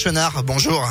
Chenard, bonjour.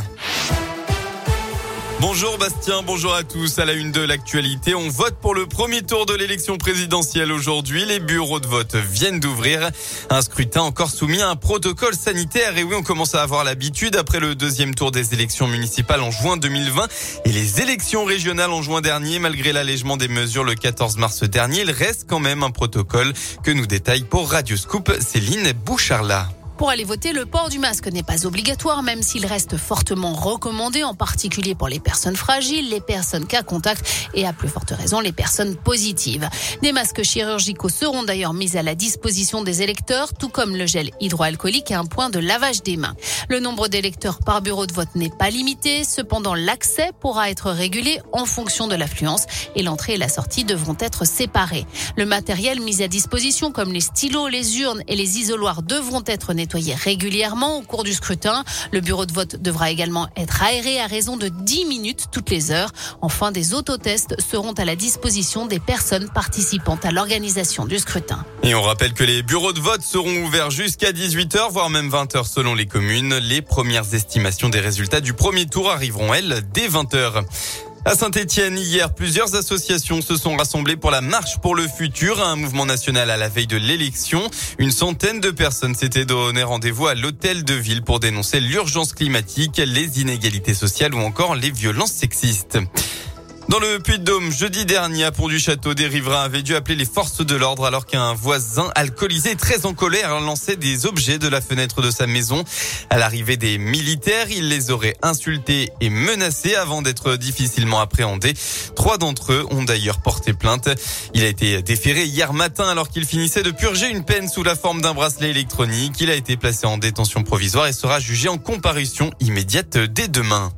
Bonjour Bastien, bonjour à tous. À la une de l'actualité, on vote pour le premier tour de l'élection présidentielle aujourd'hui. Les bureaux de vote viennent d'ouvrir. Un scrutin encore soumis à un protocole sanitaire. Et oui, on commence à avoir l'habitude après le deuxième tour des élections municipales en juin 2020 et les élections régionales en juin dernier. Malgré l'allègement des mesures le 14 mars dernier, il reste quand même un protocole que nous détaille pour Radio Scoop Céline Boucharla. Pour aller voter, le port du masque n'est pas obligatoire, même s'il reste fortement recommandé, en particulier pour les personnes fragiles, les personnes cas contact et à plus forte raison les personnes positives. Des masques chirurgicaux seront d'ailleurs mis à la disposition des électeurs, tout comme le gel hydroalcoolique et un point de lavage des mains. Le nombre d'électeurs par bureau de vote n'est pas limité, cependant l'accès pourra être régulé en fonction de l'affluence et l'entrée et la sortie devront être séparés. Le matériel mis à disposition comme les stylos, les urnes et les isoloirs devront être nettoyés régulièrement au cours du scrutin. Le bureau de vote devra également être aéré à raison de 10 minutes toutes les heures. Enfin, des autotests seront à la disposition des personnes participant à l'organisation du scrutin. Et on rappelle que les bureaux de vote seront ouverts jusqu'à 18h, voire même 20h selon les communes. Les premières estimations des résultats du premier tour arriveront, elles, dès 20h. À Saint-Etienne, hier, plusieurs associations se sont rassemblées pour la marche pour le futur, un mouvement national à la veille de l'élection. Une centaine de personnes s'étaient donné rendez-vous à l'hôtel de ville pour dénoncer l'urgence climatique, les inégalités sociales ou encore les violences sexistes. Dans le Puy-de-Dôme, jeudi dernier, à Pont-du-Château, des riverains avaient dû appeler les forces de l'ordre alors qu'un voisin alcoolisé très en colère lançait des objets de la fenêtre de sa maison. À l'arrivée des militaires, il les aurait insultés et menacés avant d'être difficilement appréhendés. Trois d'entre eux ont d'ailleurs porté plainte. Il a été déféré hier matin alors qu'il finissait de purger une peine sous la forme d'un bracelet électronique. Il a été placé en détention provisoire et sera jugé en comparution immédiate dès demain.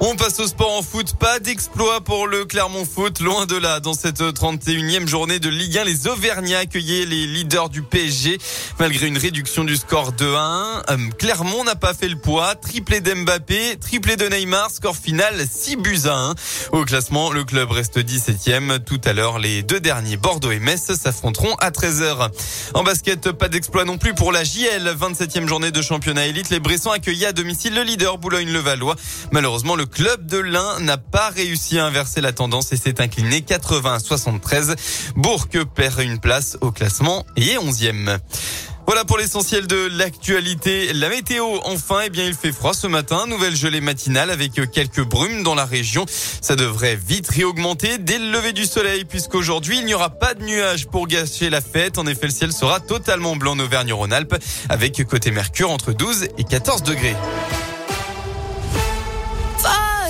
On passe au sport en foot. Pas d'exploit pour le Clermont Foot. Loin de là. Dans cette 31e journée de Ligue 1, les Auvergnats accueillaient les leaders du PSG. Malgré une réduction du score de 1, euh, Clermont n'a pas fait le poids. Triplé d'Mbappé, triplé de Neymar. Score final 6 buts à 1. Au classement, le club reste 17e. Tout à l'heure, les deux derniers, Bordeaux et Metz, s'affronteront à 13h. En basket, pas d'exploit non plus pour la JL. 27e journée de championnat élite. Les Bressons accueillaient à domicile le leader Boulogne-le-Valois. Malheureusement, le club de l'Ain n'a pas réussi à inverser la tendance et s'est incliné 80 à 73. Bourg perd une place au classement et est 11e. Voilà pour l'essentiel de l'actualité. La météo, enfin, eh bien, il fait froid ce matin. Nouvelle gelée matinale avec quelques brumes dans la région. Ça devrait vite réaugmenter dès le lever du soleil puisqu'aujourd'hui, il n'y aura pas de nuages pour gâcher la fête. En effet, le ciel sera totalement blanc en Auvergne-Rhône-Alpes avec côté Mercure entre 12 et 14 degrés.